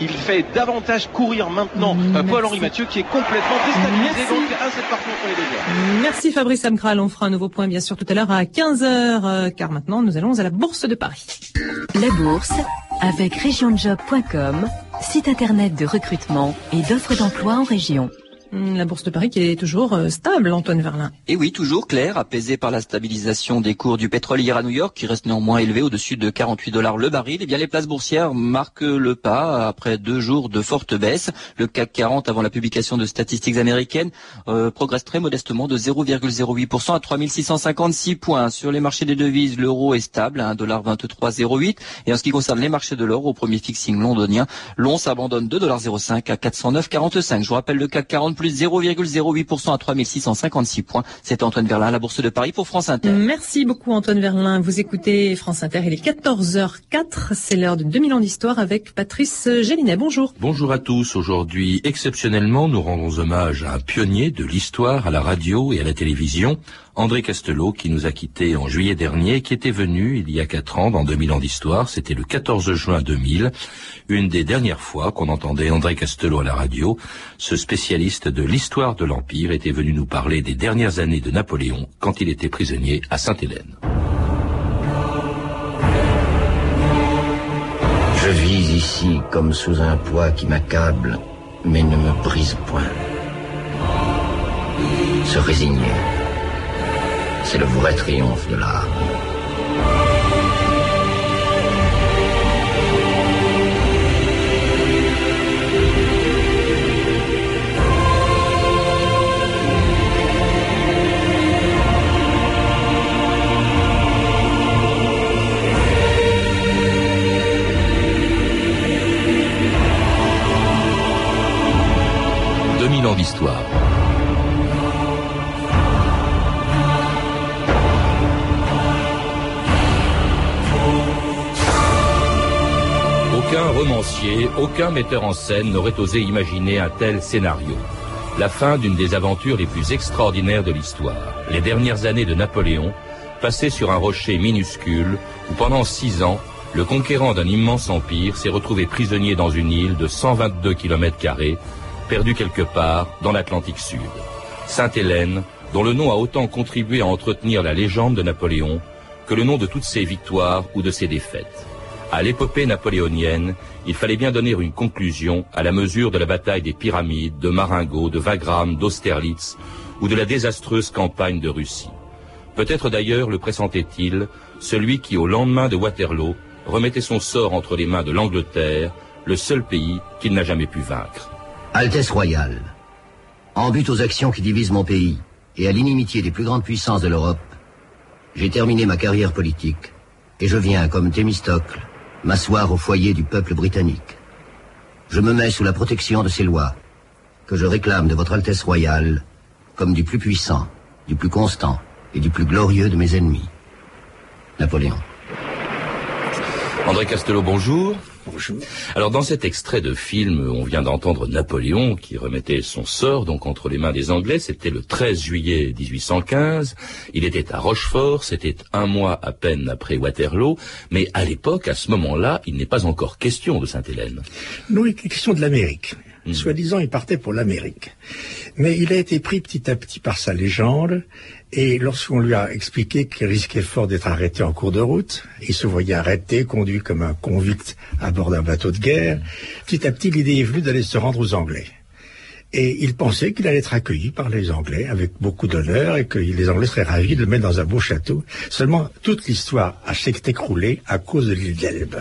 Il fait davantage courir maintenant euh, Paul-Henri Mathieu qui est complètement déstabilisé donc à cette partie entre les deux. Merci Fabrice Amkral. On fera un nouveau point bien sûr tout à l'heure à 15h euh, car maintenant nous allons à la Bourse de Paris. La Bourse avec regionjob.com, site internet de recrutement et d'offres d'emploi en région. Hum, La Bourse de Paris qui est toujours euh, stable, Antoine Verlin. Et oui, toujours clair, apaisé par la stabilisation des cours du pétrole hier à New York, qui reste néanmoins élevé au-dessus de 48 dollars le baril. Et bien, les places boursières marquent le pas après deux jours de forte baisse. Le CAC 40, avant la publication de statistiques américaines, euh, progresse très modestement de 0,08% à 3656 points. Sur les marchés des devises, l'euro est stable à 1,2308. Et en ce qui concerne les marchés de l'or, au premier fixing londonien, l'once abandonne 2,05 à 409,45. Je vous rappelle le CAC 40 plus 0,08% à 3656 points. C'est Antoine Verlin, la Bourse de Paris pour France Inter. Merci beaucoup Antoine Verlin. Vous écoutez France Inter, il est 14h04. C'est l'heure de 2000 ans d'histoire avec Patrice Gélinet. Bonjour. Bonjour à tous. Aujourd'hui, exceptionnellement, nous rendons hommage à un pionnier de l'histoire à la radio et à la télévision, André Castelot, qui nous a quittés en juillet dernier, qui était venu il y a quatre ans dans 2000 ans d'histoire. C'était le 14 juin 2000, une des dernières fois qu'on entendait André Castelot à la radio. Ce spécialiste de l'histoire de l'Empire était venu nous parler des dernières années de Napoléon quand il était prisonnier à Sainte-Hélène. Je vis ici comme sous un poids qui m'accable, mais ne me brise point. Se résigner, c'est le vrai triomphe de l'art. « romancier, aucun metteur en scène n'aurait osé imaginer un tel scénario. La fin d'une des aventures les plus extraordinaires de l'histoire. Les dernières années de Napoléon, passées sur un rocher minuscule, où pendant six ans, le conquérant d'un immense empire s'est retrouvé prisonnier dans une île de 122 km perdu quelque part dans l'Atlantique Sud. Sainte-Hélène, dont le nom a autant contribué à entretenir la légende de Napoléon que le nom de toutes ses victoires ou de ses défaites. À l'épopée napoléonienne, il fallait bien donner une conclusion à la mesure de la bataille des pyramides, de Marengo, de Wagram, d'Austerlitz ou de la désastreuse campagne de Russie. Peut-être d'ailleurs le pressentait-il, celui qui au lendemain de Waterloo remettait son sort entre les mains de l'Angleterre, le seul pays qu'il n'a jamais pu vaincre. Altesse royale, en but aux actions qui divisent mon pays et à l'inimitié des plus grandes puissances de l'Europe, j'ai terminé ma carrière politique et je viens, comme Thémistocle, m'asseoir au foyer du peuple britannique. Je me mets sous la protection de ces lois que je réclame de votre Altesse royale comme du plus puissant, du plus constant et du plus glorieux de mes ennemis. Napoléon. André Castelot, bonjour. Alors dans cet extrait de film, on vient d'entendre Napoléon qui remettait son sort donc entre les mains des Anglais. C'était le 13 juillet 1815. Il était à Rochefort. C'était un mois à peine après Waterloo. Mais à l'époque, à ce moment-là, il n'est pas encore question de Sainte-Hélène. Non, il est question de l'Amérique. Soi-disant, il partait pour l'Amérique. Mais il a été pris petit à petit par sa légende, et lorsqu'on lui a expliqué qu'il risquait fort d'être arrêté en cours de route, il se voyait arrêté, conduit comme un convict à bord d'un bateau de guerre, petit à petit l'idée est venue d'aller se rendre aux Anglais. Et il pensait qu'il allait être accueilli par les Anglais avec beaucoup d'honneur et que les Anglais seraient ravis de le mettre dans un beau château. Seulement, toute l'histoire a s'est écroulée à cause de l'île d'Elbe.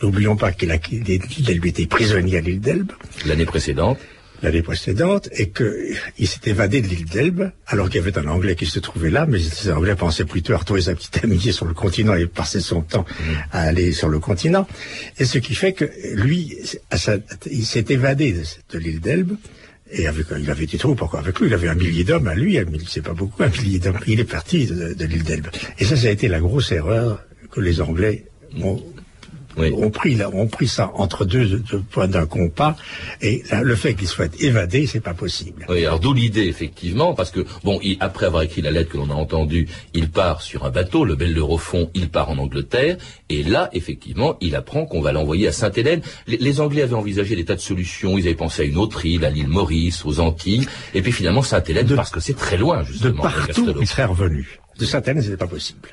N'oublions pas qu'il a, d'Elbe était prisonnier à l'île d'Elbe L'année précédente, l'année précédente et qu'il s'est évadé de l'île d'Elbe alors qu'il y avait un Anglais qui se trouvait là, mais ces Anglais pensaient plutôt à retrouver sa petite amitié sur le continent et passer son temps à aller sur le continent. Et ce qui fait que lui, il s'est évadé de l'île d'Elbe et avec, il avait des troupes encore avec lui, il avait un millier d'hommes à lui, c'est pas beaucoup, un millier d'hommes. Il est parti de, de l'île d'Elbe. Et ça, ça a été la grosse erreur que les Anglais ont ont pris ont pris ça entre deux, points d'un compas et le fait qu'il soit évadé, c'est pas possible. Oui, alors d'où l'idée effectivement, parce que bon, après avoir écrit la lettre que l'on a entendue, il part sur un bateau, le Bel de Fond, il part en Angleterre, et là effectivement, il apprend qu'on va l'envoyer à Sainte-Hélène. Les, Anglais avaient envisagé des tas de solutions, ils avaient pensé à une autre île, à l'île Maurice, aux Antilles, et puis finalement Sainte-Hélène, parce que c'est très loin justement. De partout, il serait revenu. De Sainte-Hélène, c'était pas possible.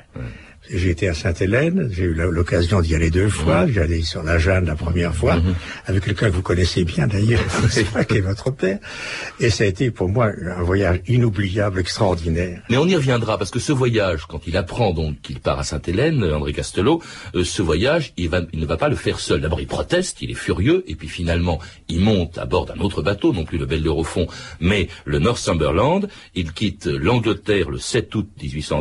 J'ai été à Sainte-Hélène, j'ai eu l'occasion d'y aller deux fois. J'ai allé sur la Jeanne la première fois, mmh. avec quelqu'un que vous connaissez bien d'ailleurs, qui est votre père. Et ça a été pour moi un voyage inoubliable, extraordinaire. Mais on y reviendra, parce que ce voyage, quand il apprend donc qu'il part à Sainte-Hélène, André Castelot, euh, ce voyage, il, va, il ne va pas le faire seul. D'abord, il proteste, il est furieux, et puis finalement, il monte à bord d'un autre bateau, non plus le Belle de Rofond, mais le Northumberland. Il quitte l'Angleterre le 7 août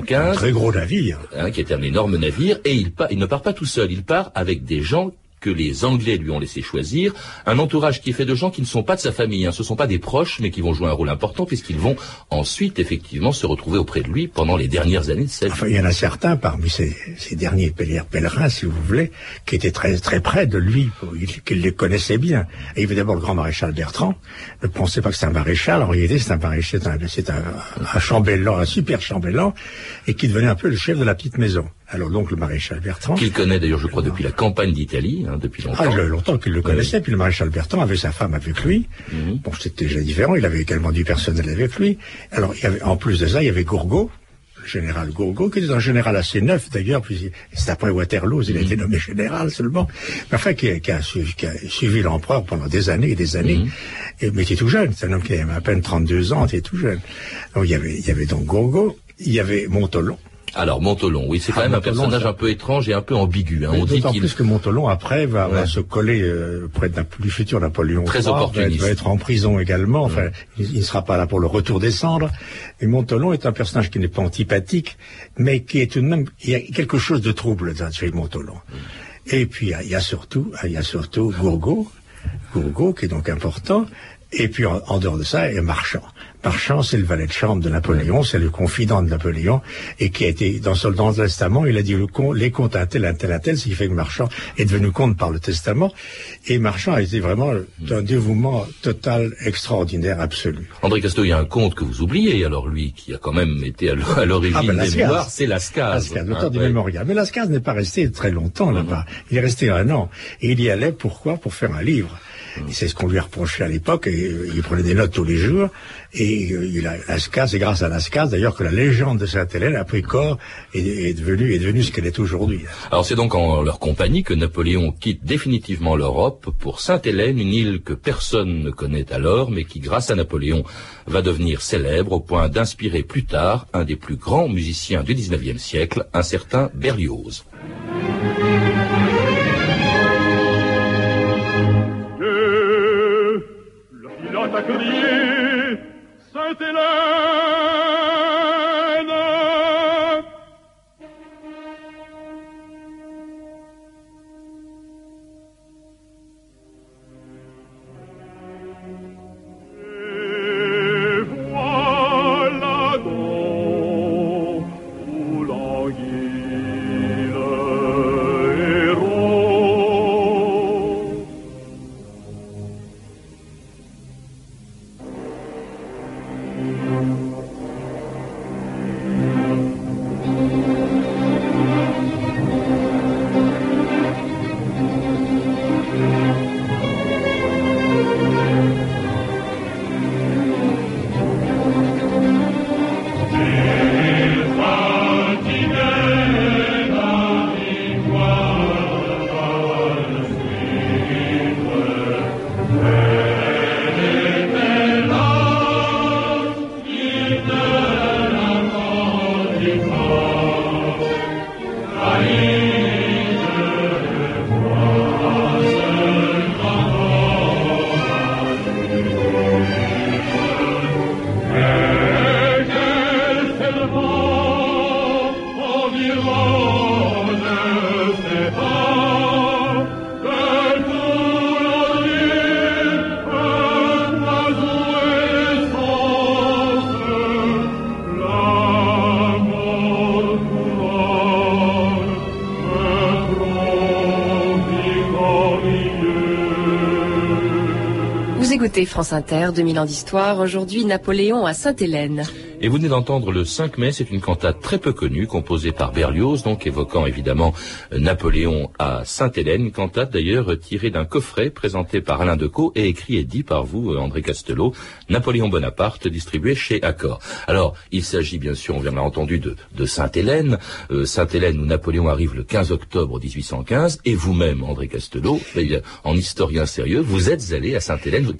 1815. Un très gros navire. Hein, qui était un énorme navire, et il, il ne part pas tout seul, il part avec des gens que les Anglais lui ont laissé choisir, un entourage qui est fait de gens qui ne sont pas de sa famille, hein. ce ne sont pas des proches, mais qui vont jouer un rôle important puisqu'ils vont ensuite effectivement se retrouver auprès de lui pendant les dernières années de sa vie. Enfin, il y en a certains parmi ces, derniers pèlerins, si vous voulez, qui étaient très très près de lui, qui les connaissaient bien. Et il y avait d'abord le grand maréchal Bertrand. Ne pensez pas que c'est un maréchal, en réalité c'est un maréchal, c'est un, un chambellan, un super chambellan, et qui devenait un peu le chef de la petite maison. Alors donc le maréchal Bertrand... Qu'il connaît d'ailleurs, je crois, depuis la campagne d'Italie, hein, depuis longtemps. Ah, longtemps qu'il le connaissait, puis le maréchal Bertrand avait sa femme avec lui. Mhm. Bon, c'était déjà différent, il avait également du personnel avec lui. Alors, il y avait, en plus de ça, il y avait Gourgaud, le général Gourgaud, qui était un général assez neuf d'ailleurs, puis c'est après Waterloo, il a été mhm. nommé général seulement, mais enfin qui a, suivi, l'empereur pendant des années et des années, mhm. et, mais qui est tout jeune, c'est un homme qui avait à peine 32 ans, qui est tout jeune. Donc il y avait, il y avait donc Gourgaud, il y avait Montolon, alors Montolon, oui, c'est quand ah, même un personnage un peu étrange et un peu ambigu. Hein. On dit D'autant plus que Montolon après va, se coller euh, près du futur Napoléon. Très opportuniste. Il va, être en prison également. Enfin, il ne sera pas là pour le retour des cendres. Et Montolon est un personnage qui n'est pas antipathique, mais qui est tout de même. Il y a quelque chose de trouble dans chez Montolon. Et puis il y a surtout, il y a surtout Gourgaud, Gourgaud qui est donc important. Et puis en, dehors de ça, il y a Marchand. Marchand, c'est le valet de chambre de Napoléon, c'est le confident de Napoléon, et qui a été, dans, dans le testament, il a dit le les comptes à tel, à tel, à tel, ce qui fait que Marchand est devenu comte par le testament, et Marchand a été vraiment d'un dévouement total, extraordinaire, absolu. André Casto, il y a un conte que vous oubliez, alors lui, qui a quand même été à l'origine ah ben, des c'est Lascaz. Lascaz, l'auteur du mémorial. Mais Lascaz n'est pas resté très longtemps là-bas. Il est resté un an. Et il y allait, pourquoi? Pour faire un livre. C'est ce qu'on lui a reproché à l'époque, euh, il prenait des notes tous les jours, et euh, il a, c'est grâce à Lascaz d'ailleurs que la légende de Sainte-Hélène a pris corps et est devenue, est devenue ce qu'elle est aujourd'hui. Alors c'est donc en leur compagnie que Napoléon quitte définitivement l'Europe pour Sainte-Hélène, une île que personne ne connaît alors, mais qui grâce à Napoléon va devenir célèbre au point d'inspirer plus tard un des plus grands musiciens du XIXe siècle, un certain Berlioz. Sainte-Hélène Música France Inter, 2000 ans d'histoire. Aujourd'hui, Napoléon à Sainte-Hélène. Et vous venez d'entendre le 5 mai, c'est une cantate très peu connue, composée par Berlioz, donc évoquant évidemment Napoléon à Sainte-Hélène, cantate d'ailleurs tirée d'un coffret présenté par Alain Decaux et écrit et dit par vous, André Castelot, Napoléon Bonaparte, distribué chez Accor. Alors, il s'agit bien sûr, on vient de entendu, de, de Sainte-Hélène, euh, Sainte-Hélène où Napoléon arrive le 15 octobre 1815, et vous-même, André Castelot, eh en historien sérieux, vous êtes allé à Sainte-Hélène,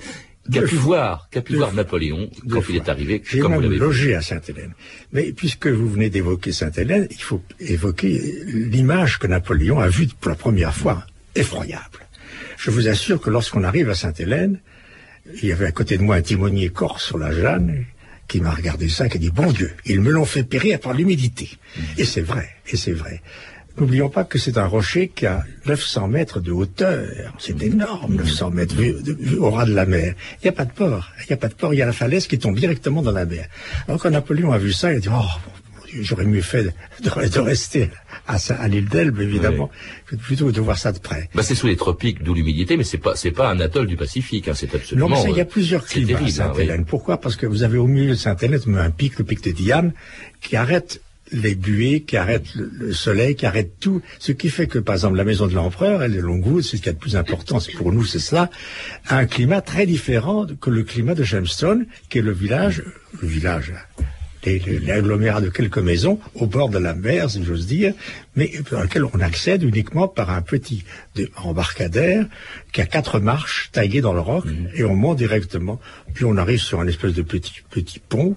Qu'a pu voir, qu'a pu voir Napoléon quand il est arrivé J'ai même logé à Sainte-Hélène. Mais puisque vous venez d'évoquer Sainte-Hélène, il faut évoquer l'image que Napoléon a vue pour la première fois, effroyable. Je vous assure que lorsqu'on arrive à Sainte-Hélène, il y avait à côté de moi un timonier corse sur la Jeanne qui m'a regardé ça, qui a dit bon Dieu, ils me l'ont fait périr par l'humidité. Mmh. Et c'est vrai, et c'est vrai. N'oublions pas que c'est un rocher qui a 900 mètres de hauteur. C'est énorme, 900 mètres au ras de la mer. Il n'y a pas de port. Il n'y a pas de port. Il y a la falaise qui tombe directement dans la mer. Alors quand Napoléon a vu ça, il a dit, oh, j'aurais mieux fait de, rester à, à l'île d'Elbe, évidemment, plutôt que de voir ça de près. Bah, c'est sous les tropiques, d'où l'humidité, mais c'est pas, c'est pas un atoll du Pacifique, hein, c'est absolument. Non, mais il y a plusieurs climats à Sainte-Hélène. Pourquoi? Parce que vous avez au milieu de Sainte-Hélène un pic, le pic de Diane, qui arrête les buées, qui arrêtent le, soleil, qui arrêtent tout. Ce qui fait que, par exemple, la maison de l'empereur, elle est Longwood, c'est ce qui est le plus important, c'est pour nous, c'est ça, a un climat très différent que le climat de Jamestown, qui est le village, le village, l'agglomérat de quelques maisons au bord de la mer, si j'ose dire, mais dans lequel on accède uniquement par un petit embarcadère qui a quatre marches taillées dans le roc mmh. et on monte directement. Puis on arrive sur un espèce de petit petit pont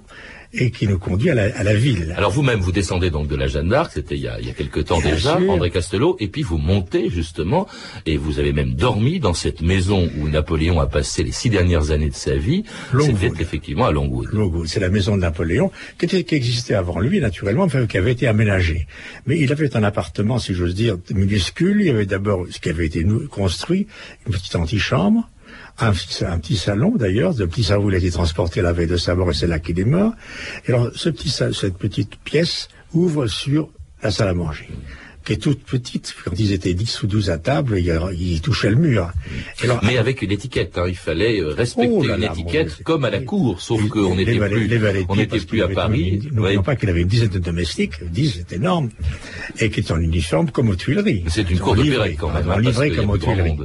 et qui nous conduit à la, ville. Alors vous-même, vous descendez donc de la Jeanne d'Arc, c'était il y a, il y a quelque temps déjà, André Castelot, et puis vous montez justement, et vous avez même dormi dans cette maison où Napoléon a passé les six dernières années de sa vie. C'était effectivement à Longwood. Longwood, c'est la maison de Napoléon, qui, était, qui existait avant lui, naturellement, enfin, qui avait été aménagée. Mais il avait un appartement, si j'ose dire, minuscule. Il y avait d'abord ce qui avait été construit, une petite antichambre, un, petit salon d'ailleurs, ce petit salon où il a été transporté la veille de sa mort et c'est là qu'il est mort. Et alors ce petit, cette petite pièce ouvre sur la salle à manger qui est toute petite. Quand ils étaient 10 ou 12 à table, ils, touchaient le mur. Mais avec une étiquette, hein, il fallait euh, respecter oh une étiquette comme à la cour, sauf qu'on n'était plus, on n'était plus à Paris. N'oublions pas qu'il avait une dizaine de domestiques, 10 c'est énorme, et qui étaient en uniforme comme aux Tuileries. C'est une cour de quand même. En hein, livré comme aux Tuileries.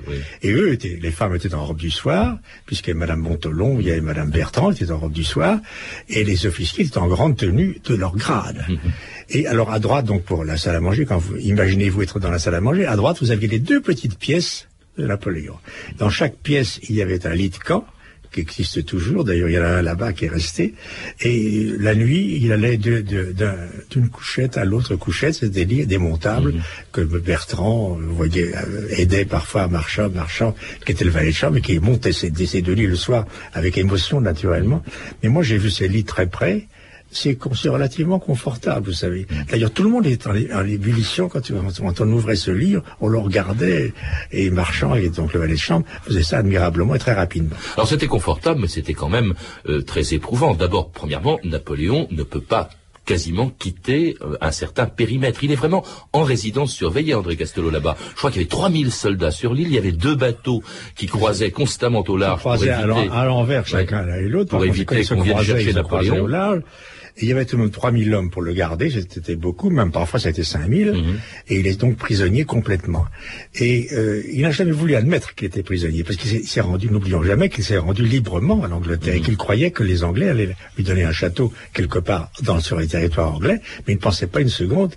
Et eux, étaient, les femmes étaient en robe du soir, puisque Madame Montolon, il y avait Madame Bertrand, était en robe du soir, et les officiers étaient en grande tenue de leur grade. Et alors à droite, donc pour la salle à manger, quand vous imaginez-vous être dans la salle à manger, à droite vous aviez les deux petites pièces de Napoléon. Dans chaque pièce, il y avait un lit de camp qui existe toujours. D'ailleurs, il y en a un là-bas qui est resté. Et la nuit, il allait d'une couchette à l'autre couchette. C'était des lits démontables mhm. que Bertrand, vous voyez, euh, aidait parfois Marchand, Marchand, qui était le valet de chambre et qui montait ces, ces deux lits le soir avec émotion, naturellement. Mais moi, j'ai vu ces lits très près c'est relativement confortable, vous savez. D'ailleurs, tout le monde est en, ébullition quand, on ouvrait ce livre, on le regardait, et Marchand, et donc le valet de chambre, faisait ça admirablement et très rapidement. Alors c'était confortable, mais c'était quand même euh, très éprouvant. D'abord, premièrement, Napoléon ne peut pas quasiment quitter euh, un certain périmètre. Il est vraiment en résidence surveillée, André Castelot, là-bas. Je crois qu'il y avait 3000 soldats sur l'île, il y avait deux bateaux qui croisaient constamment au large. Pour éviter... à l'envers, chacun l'un et l'autre. Pour éviter qu'on vienne chercher Napoléon. Et il y avait tout de même 3000 hommes pour le garder, c'était beaucoup, même parfois ça a été 5000, mhm. et il est donc prisonnier complètement. Et euh, il n'a jamais voulu admettre qu'il était prisonnier, parce qu'il s'est rendu, n'oublions jamais qu'il s'est rendu librement en Angleterre, et mhm. qu'il croyait que les Anglais allaient lui donner un château quelque part dans, sur les territoires anglais, mais il ne pensait pas une seconde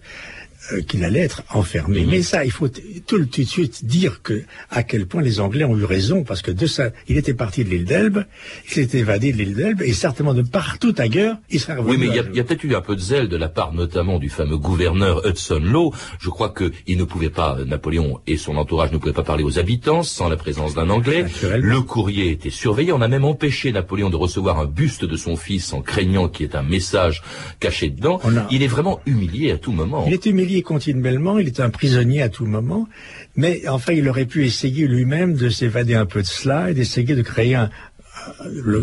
euh, qu'il allait être enfermé. Mhm. Mais ça, il faut tout, de suite dire que à quel point les Anglais ont eu raison, parce que de ça, il était parti de l'île d'Elbe, il s'était évadé de l'île d'Elbe, et certainement de partout ailleurs, il serait revenu. Oui, mais il y a, a peut-être eu un peu de zèle de la part notamment du fameux gouverneur Hudson Law. Je crois qu'il ne pouvait pas, Napoléon et son entourage ne pouvaient pas parler aux habitants sans la présence d'un Anglais. Le courrier était surveillé. On a même empêché Napoléon de recevoir un buste de son fils en craignant qu'il y ait un message caché dedans. Il est vraiment humilié à tout moment. Il est humilié continuellement, il est un prisonnier à tout moment, mais enfin il aurait pu essayer lui-même de s'évader un peu de cela et d'essayer de créer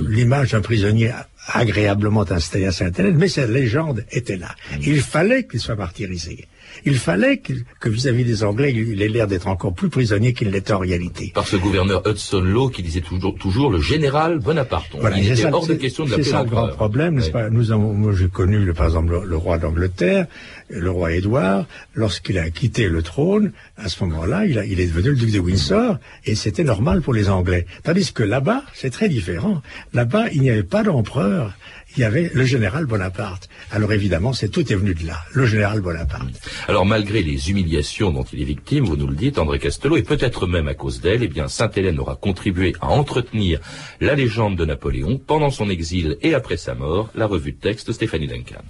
l'image d'un prisonnier agréablement installé à Saint-Hélène, mais cette légende était là. Il fallait qu'il soit martyrisé. Il fallait que vis-à-vis des Anglais, il ait l'air d'être encore plus prisonnier qu'il l'était en réalité. Par ce gouverneur Hudson Law qui disait toujours, toujours le général Bonaparte. Voilà, il était hors de question de C'est ça le grand problème, n'est-ce pas? Nous avons, moi j'ai connu, le, par exemple, le, roi d'Angleterre, le roi Édouard, lorsqu'il a quitté le trône, à ce moment-là, il, il est devenu le duc de Windsor, et c'était normal pour les Anglais. Tandis que là-bas, c'est très différent. Là-bas, il n'y avait pas d'empereur il y avait le général Bonaparte. Alors évidemment, c'est tout est venu de là, le général Bonaparte. Alors malgré les humiliations dont il est victime, vous nous le dites, André Castelot, et peut-être même à cause d'elle, eh bien Sainte-Hélène aura contribué à entretenir la légende de Napoléon pendant son exil et après sa mort. La revue de texte Stéphanie Duncan.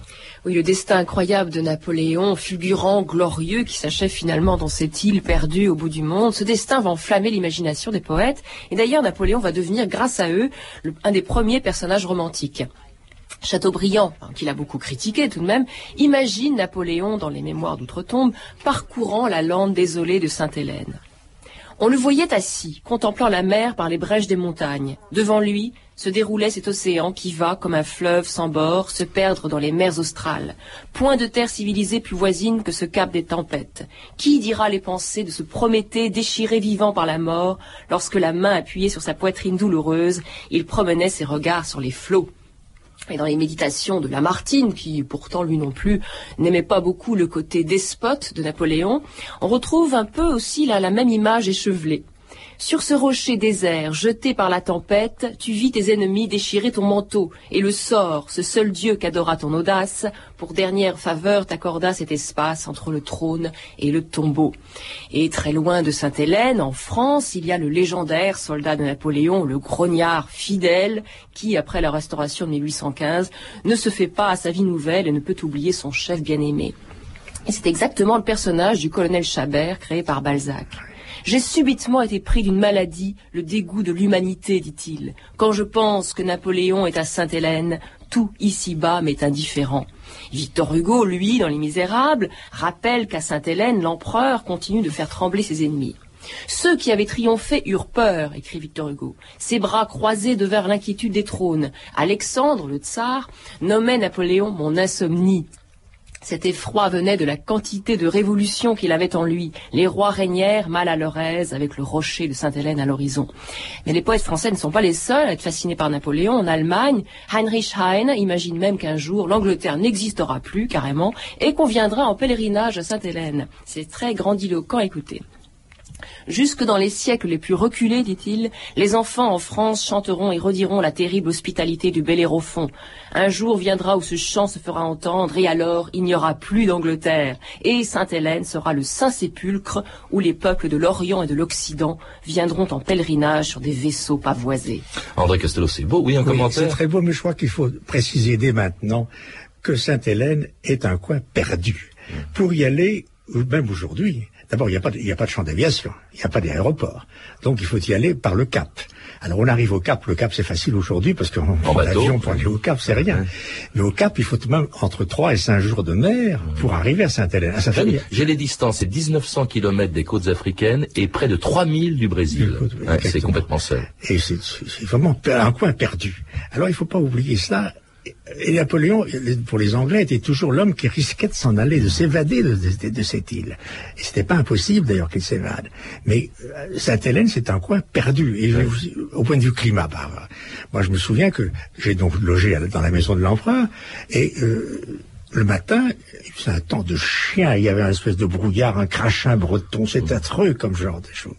Oui, le destin incroyable de Napoléon, fulgurant, glorieux, qui s'achève finalement dans cette île perdue au bout du monde. Ce destin va enflammer l'imagination des poètes. Et d'ailleurs, Napoléon va devenir, grâce à eux, un des premiers personnages romantiques. Chateaubriand, qu'il a beaucoup critiqué tout de même, imagine Napoléon dans les mémoires d'outre-tombe parcourant la lande désolée de Sainte-Hélène. On le voyait assis, contemplant la mer par les brèches des montagnes. Devant lui se déroulait cet océan qui va, comme un fleuve sans bord, se perdre dans les mers australes. Point de terre civilisée plus voisine que ce cap des tempêtes. Qui dira les pensées de ce Prométhée déchiré vivant par la mort, lorsque la main appuyée sur sa poitrine douloureuse, il promenait ses regards sur les flots et dans les méditations de Lamartine, qui pourtant lui non plus n'aimait pas beaucoup le côté despote de Napoléon, on retrouve un peu aussi la même image échevelée. Sur ce rocher désert, jeté par la tempête, tu vis tes ennemis déchirer ton manteau, et le sort, ce seul Dieu qu'adora ton audace, pour dernière faveur t'accorda cet espace entre le trône et le tombeau. Et très loin de Sainte-Hélène, en France, il y a le légendaire soldat de Napoléon, le grognard fidèle, qui, après la restauration de 1815, ne se fait pas à sa vie nouvelle et ne peut oublier son chef bien-aimé. C'est exactement le personnage du colonel Chabert créé par Balzac. J'ai subitement été pris d'une maladie, le dégoût de l'humanité, dit-il. Quand je pense que Napoléon est à Sainte-Hélène, tout ici-bas m'est indifférent. Victor Hugo, lui, dans Les Misérables, rappelle qu'à Sainte-Hélène, l'empereur continue de faire trembler ses ennemis. Ceux qui avaient triomphé eurent peur, écrit Victor Hugo. Ses bras croisés devinrent l'inquiétude des trônes. Alexandre, le tsar, nommait Napoléon mon insomnie. Cet effroi venait de la quantité de révolution qu'il avait en lui. Les rois régnèrent mal à leur aise avec le rocher de Sainte-Hélène à l'horizon. Mais les poètes français ne sont pas les seuls à être fascinés par Napoléon. En Allemagne, Heinrich Heine imagine même qu'un jour l'Angleterre n'existera plus carrément et qu'on viendra en pèlerinage à Sainte-Hélène. C'est très grandiloquent, écoutez. Jusque dans les siècles les plus reculés, dit-il, les enfants en France chanteront et rediront la terrible hospitalité du Bellérophon. Un jour viendra où ce chant se fera entendre, et alors il n'y aura plus d'Angleterre, et Sainte-Hélène sera le Saint-Sépulcre où les peuples de l'Orient et de l'Occident viendront en pèlerinage sur des vaisseaux pavoisés. André Castello, c'est beau, oui, un commentaire C'est très beau, mais je crois qu'il faut préciser dès maintenant que Sainte-Hélène est un coin perdu. Pour y aller, même aujourd'hui, D'abord, il n'y a, pas de, a pas de champ d'aviation, il n'y a pas d'aéroport. Donc, il faut y aller par le Cap. Alors, on arrive au Cap. Le Cap, c'est facile aujourd'hui parce qu'en avion pour aller au Cap, c'est rien. Mais au Cap, il faut même entre 3 et 5 jours de mer pour arriver à Sainte-Hélène. J'ai les distances, c'est 1900 km des côtes africaines et près de 3000 du Brésil. c'est complètement seul. Et c'est vraiment un coin perdu. Alors, il ne faut pas oublier cela et Napoléon, pour les Anglais, était toujours l'homme qui risquait de s'en aller, de s'évader de, cette île. Et c'était pas impossible d'ailleurs qu'il s'évade. Mais euh, Sainte-Hélène, c'est un coin perdu. Et au point de vue climat, bah, moi je me souviens que j'ai donc logé dans la maison de l'empereur et euh, le matin, c'est un temps de chien, il y avait un espèce de brouillard, un crachin breton, c'est affreux comme genre de choses.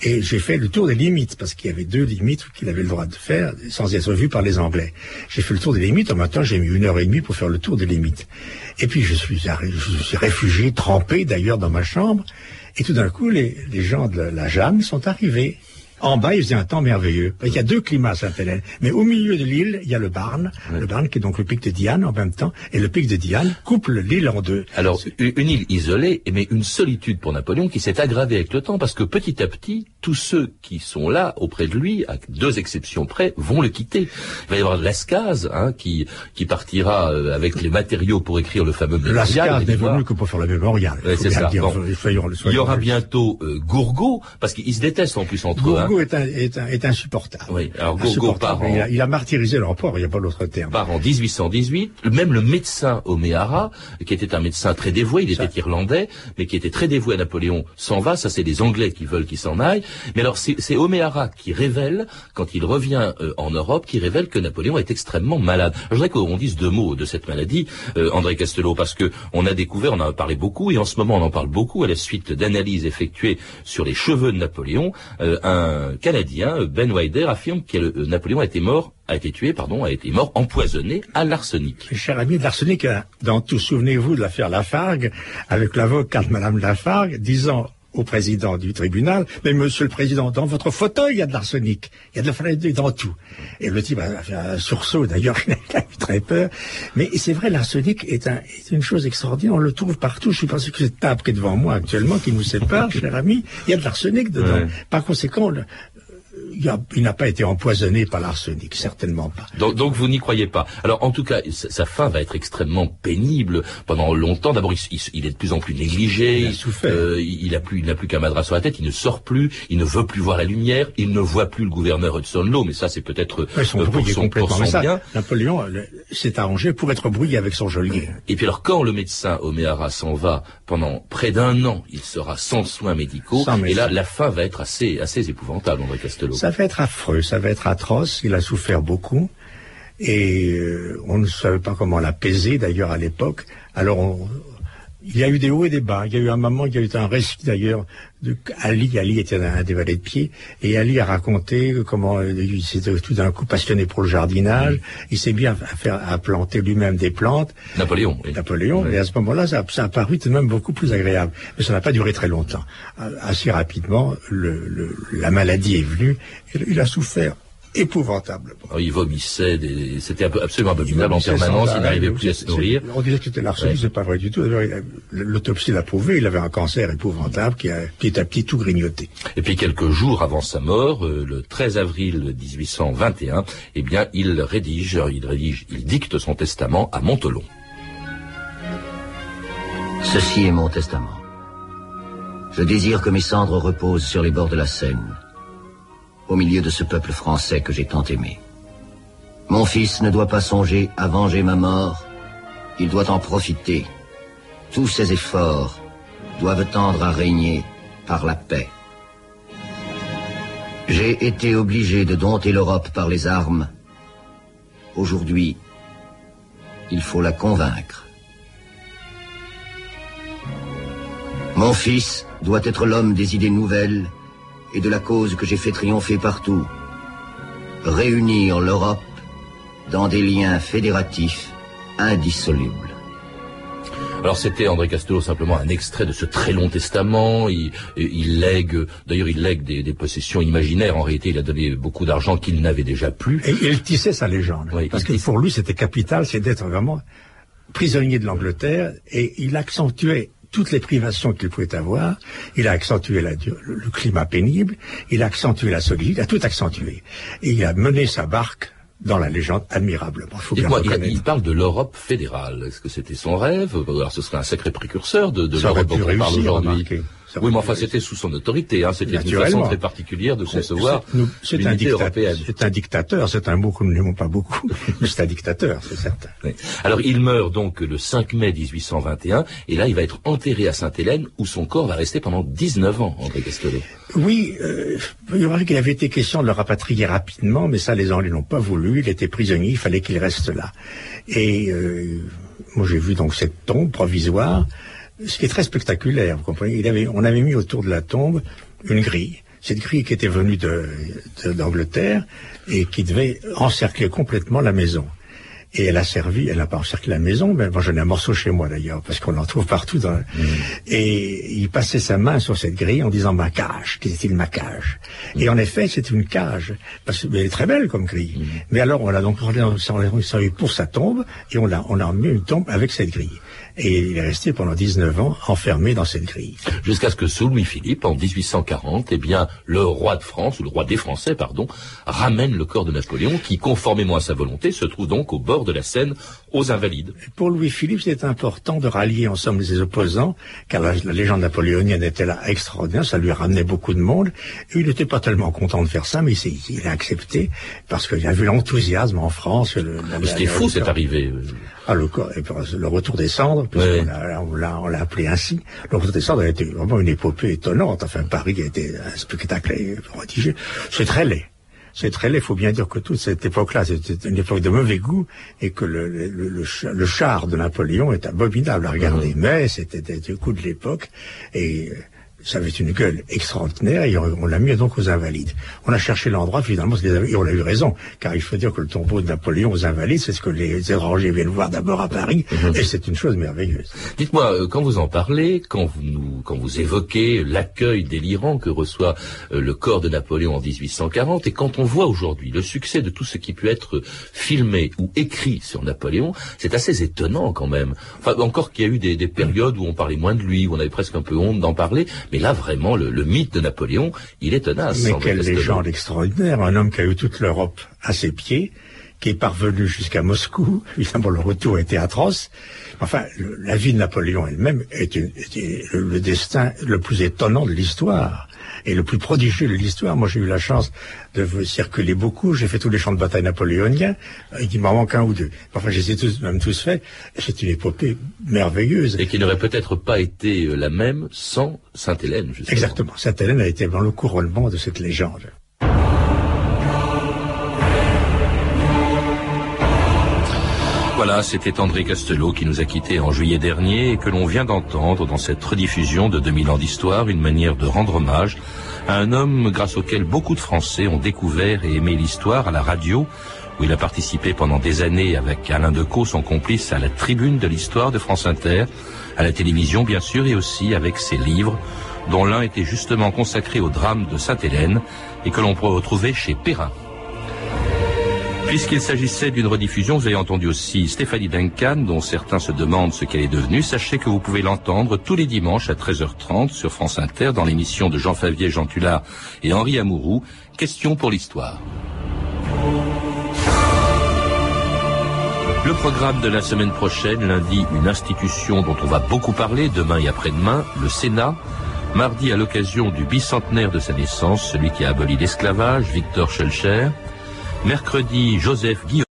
Et j'ai fait le tour des limites, parce qu'il y avait deux limites qu'il avait le droit de faire sans être vu par les Anglais. J'ai fait le tour des limites, en même temps j'ai mis une heure et demie pour faire le tour des limites. Et puis je suis, je suis réfugié, trempé d'ailleurs dans ma chambre, et tout d'un coup les, les gens de la Jeanne sont arrivés. En bas, il faisait un temps merveilleux. Il y a deux climats à Sainte-Hélène. Mais au milieu de l'île, il y a le Barn. Le Barn qui est donc le pic de Diane en même temps. Et le pic de Diane coupe l'île en deux. Alors, une île isolée, mais une solitude pour Napoléon qui s'est aggravée avec le temps parce que petit à petit, tous ceux qui sont là auprès de lui, à deux exceptions près, vont le quitter. Il va y avoir Lascaz, hein, qui, qui partira euh, avec les matériaux pour écrire le fameux. Lascaz n'est venu que pour faire le mémorial. c'est ça. il y aura bientôt euh, Gourgaud, parce qu'ils se détestent en plus entre eux. Gogo est, est, insupportable. Oui, alors Gogo part il, a, martyrisé l'empereur, il n'y a pas d'autre terme. Part en 1818, même le médecin O'Meara, qui était un médecin très dévoué, il était irlandais, mais qui était très dévoué à Napoléon, s'en va, ça c'est les Anglais qui veulent qu'il s'en aille. Mais alors c'est O'Meara qui révèle, quand il revient euh, en Europe, qui révèle que Napoléon est extrêmement malade. je voudrais qu'on dise deux mots de cette maladie, euh, André Castello, parce que on a découvert, on en a parlé beaucoup, et en ce moment on en parle beaucoup à la suite d'analyses effectuées sur les cheveux de Napoléon. Euh, un Canadien, Ben Wider, affirme que Napoléon a été mort a été tué, pardon, a été mort empoisonné à l'arsenic. Cher ami, de l'arsenic, dans tout, souvenez-vous de l'affaire Lafargue, avec l'avocat de Madame Lafargue, disant au président du tribunal, mais monsieur le président, dans votre fauteuil, il y a de l'arsenic. Il y a de l'arsenic dans tout. Et le type a fait un sursaut, d'ailleurs, très peur. Mais c'est vrai, l'arsenic est, un, est, une chose extraordinaire. On le trouve partout. Je suis pas sûr que cette table qui est devant moi actuellement, qui nous sépare, cher ami, il y a de l'arsenic dedans. Par conséquent, il n'a pas été empoisonné par l'arsenic, certainement pas. Donc, vous n'y croyez pas. Alors en tout cas, sa fin va être extrêmement pénible pendant longtemps. D'abord, il, est de plus en plus négligé. Il a souffert. Euh, il n'a plus, il n'a plus qu'un madras sur la tête. Il ne sort plus. Il ne veut plus voir la lumière. Il ne voit plus le gouverneur Hudson Law. Mais ça, c'est peut-être ouais, son, euh, pour, son, pour son bien. Napoléon s'est arrangé pour être brouillé avec son geôlier. Et puis alors, quand le médecin Oméara s'en va pendant près d'un an, il sera sans soins médicaux. et là, la fin va être assez, assez épouvantable, André Castello ça va être affreux, ça va être atroce. Il a souffert beaucoup et euh, on ne savait pas comment l'apaiser d'ailleurs à l'époque. Alors il y a eu des hauts et des bas. Il y a eu un moment, il y a eu un récit d'ailleurs de Ali. Ali était un, des valets de pied et Ali a raconté comment euh, il s'était tout d'un coup passionné pour le jardinage. Il s'est bien à faire à planter lui-même des plantes. Napoléon. Napoléon. Et à ce moment-là, ça, a paru tout de même beaucoup plus agréable. Mais ça n'a pas duré très longtemps. Euh, assez rapidement, le, la maladie est venue. Et il a souffert épouvantablement. Oh, il vomissait, c'était absolument abominable en permanence, il n'arrivait plus à se nourrir. On disait que c'était l'arsenic, c'est pas vrai du tout. L'autopsie l'a prouvé, il avait un cancer épouvantable qui a petit à petit tout grignoté. Et puis quelques jours avant sa mort, euh, le 13 avril 1821, eh bien, il rédige, il rédige, il dicte son testament à Montelon. Ceci est mon testament. Je désire que mes cendres reposent sur les bords de la Seine au milieu de ce peuple français que j'ai tant aimé. Mon fils ne doit pas songer à venger ma mort, il doit en profiter. Tous ses efforts doivent tendre à régner par la paix. J'ai été obligé de dompter l'Europe par les armes. Aujourd'hui, il faut la convaincre. Mon fils doit être l'homme des idées nouvelles et de la cause que j'ai fait triompher partout. Réunir l'Europe dans des liens fédératifs indissolubles. Alors c'était André Castello simplement un extrait de ce très long testament. Il, il lègue, d'ailleurs il lègue des, possessions imaginaires. En réalité, il a donné beaucoup d'argent qu'il n'avait déjà plus. Et il tissait sa légende. parce que pour lui, c'était capital, c'est d'être vraiment prisonnier de l'Angleterre. Et il accentuait toutes les privations qu'il pouvait avoir. Il a accentué la, le, climat pénible, il a accentué la solitude, il a tout accentué. Et il a mené sa barque dans la légende admirablement. Faut bien il, il, parle de l'Europe fédérale. Est-ce que c'était son rêve? Alors ce serait un sacré précurseur de, de l'Europe dont on parle aujourd'hui? Oui, mais enfin, c'était sous son autorité. Hein. C'était une façon très particulière de concevoir C'est un, C'est un dictateur. C'est un mot que nous n'aimons pas beaucoup. c'est un dictateur, c'est certain. Alors, il meurt donc le 5 mai 1821. Et là, il va être enterré à Sainte-Hélène, où son corps va rester pendant 19 ans, André Castello. Oui, euh, il vrai qu'il avait été question de le rapatrier rapidement, mais ça, les Anglais n'ont pas voulu. Il était prisonnier, il fallait qu'il reste là. Et euh, moi, j'ai vu donc cette tombe provisoire qui est très spectaculaire, vous comprenez. Il avait, on avait mis autour de la tombe une grille. Cette grille qui était venue d'Angleterre et qui devait encercler complètement la maison. Et elle a servi, elle n'a pas encerclé la maison, mais moi j'en ai un morceau chez moi d'ailleurs, parce qu'on en trouve partout. Dans... Mm. Et il passait sa main sur cette grille en disant ma cage, qu'est-il ma cage Et en effet, c'est une cage, parce qu'elle est très belle comme grille. Mm. Mais alors on l'a donc servi pour sa tombe, et on l'a on a mis une tombe avec cette grille. Et il est resté pendant 19 ans enfermé dans cette grille. Jusqu'à ce que sous Louis-Philippe, en 1840, eh bien, le roi de France, ou le roi des Français, pardon, ramène le corps de Napoléon, qui, conformément à sa volonté, se trouve donc au bord de la Seine, aux Invalides. Pour Louis-Philippe, c'est important de rallier ensemble ses opposants, car la, légende napoléonienne était là extraordinaire, ça lui ramenait beaucoup de monde. Et il n'était pas tellement content de faire ça, mais il, il a accepté, parce qu'il a vu l'enthousiasme en France. C'était fou cette arrivée. Ah, le, le retour des cendres, on l'a appelé ainsi. Le retour des cendres a été vraiment une épopée étonnante. Enfin, Paris a été un spectacle prodigé. C'est très laid. C'est très laid. Il faut bien dire que toute cette époque-là, c'était une époque de mauvais goût et que le, le, le, char de Napoléon est abominable à regarder. Mmh. Mais c'était le coup de l'époque et ça avait une gueule extraordinaire et on l'a mis donc aux Invalides. On a cherché l'endroit, finalement, et on a eu raison, car il faut dire que le tombeau de Napoléon aux Invalides, c'est ce que les étrangers viennent voir d'abord à Paris, mhm. et c'est une chose merveilleuse. Dites-moi, euh, quand vous en parlez, quand vous, nous, quand vous évoquez l'accueil délirant que reçoit euh, le corps de Napoléon en 1840, et quand on voit aujourd'hui le succès de tout ce qui peut être filmé ou écrit sur Napoléon, c'est assez étonnant quand même. Enfin, encore qu'il y a eu des, des, périodes où on parlait moins de lui, où on avait presque un peu honte d'en parler, mais là, vraiment, le, mythe de Napoléon, il est tenace. Mais quelle légende extraordinaire, un homme qui a eu toute l'Europe à ses pieds, qui est parvenu jusqu'à Moscou. Évidemment, le retour a été atroce. Enfin, la vie de Napoléon elle-même est, le, destin le plus étonnant de l'histoire et le plus prodigieux de l'histoire. Moi, j'ai eu la chance de circuler beaucoup. J'ai fait tous les champs de bataille napoléoniens. Il m'en manque un ou deux. Enfin, j'ai tous, même tous faits. C'est une épopée merveilleuse. Et qui n'aurait peut-être pas été euh, la même sans Sainte-Hélène, justement. Exactement. Sainte-Hélène a été dans le couronnement de cette légende. Voilà, c'était André Castelot qui nous a quittés en juillet dernier et que l'on vient d'entendre dans cette rediffusion de 2000 ans d'histoire, une manière de rendre hommage à un homme grâce auquel beaucoup de Français ont découvert et aimé l'histoire à la radio, où il a participé pendant des années avec Alain Decaux, son complice, à la tribune de l'histoire de France Inter, à la télévision bien sûr, et aussi avec ses livres, dont l'un était justement consacré au drame de Sainte-Hélène et que l'on pourrait retrouver chez Perrin. Puisqu'il s'agissait d'une rediffusion, vous avez entendu aussi Stéphanie Duncan, dont certains se demandent ce qu'elle est devenue. Sachez que vous pouvez l'entendre tous les dimanches à 13h30 sur France Inter dans l'émission de Jean Favier, Jean Tullard et Henri Amourou, Question pour l'histoire. Le programme de la semaine prochaine, lundi, une institution dont on va beaucoup parler demain et après-demain, le Sénat. Mardi, à l'occasion du bicentenaire de sa naissance, celui qui a aboli l'esclavage, Victor Schulcher. Mercredi, Joseph Guillaume.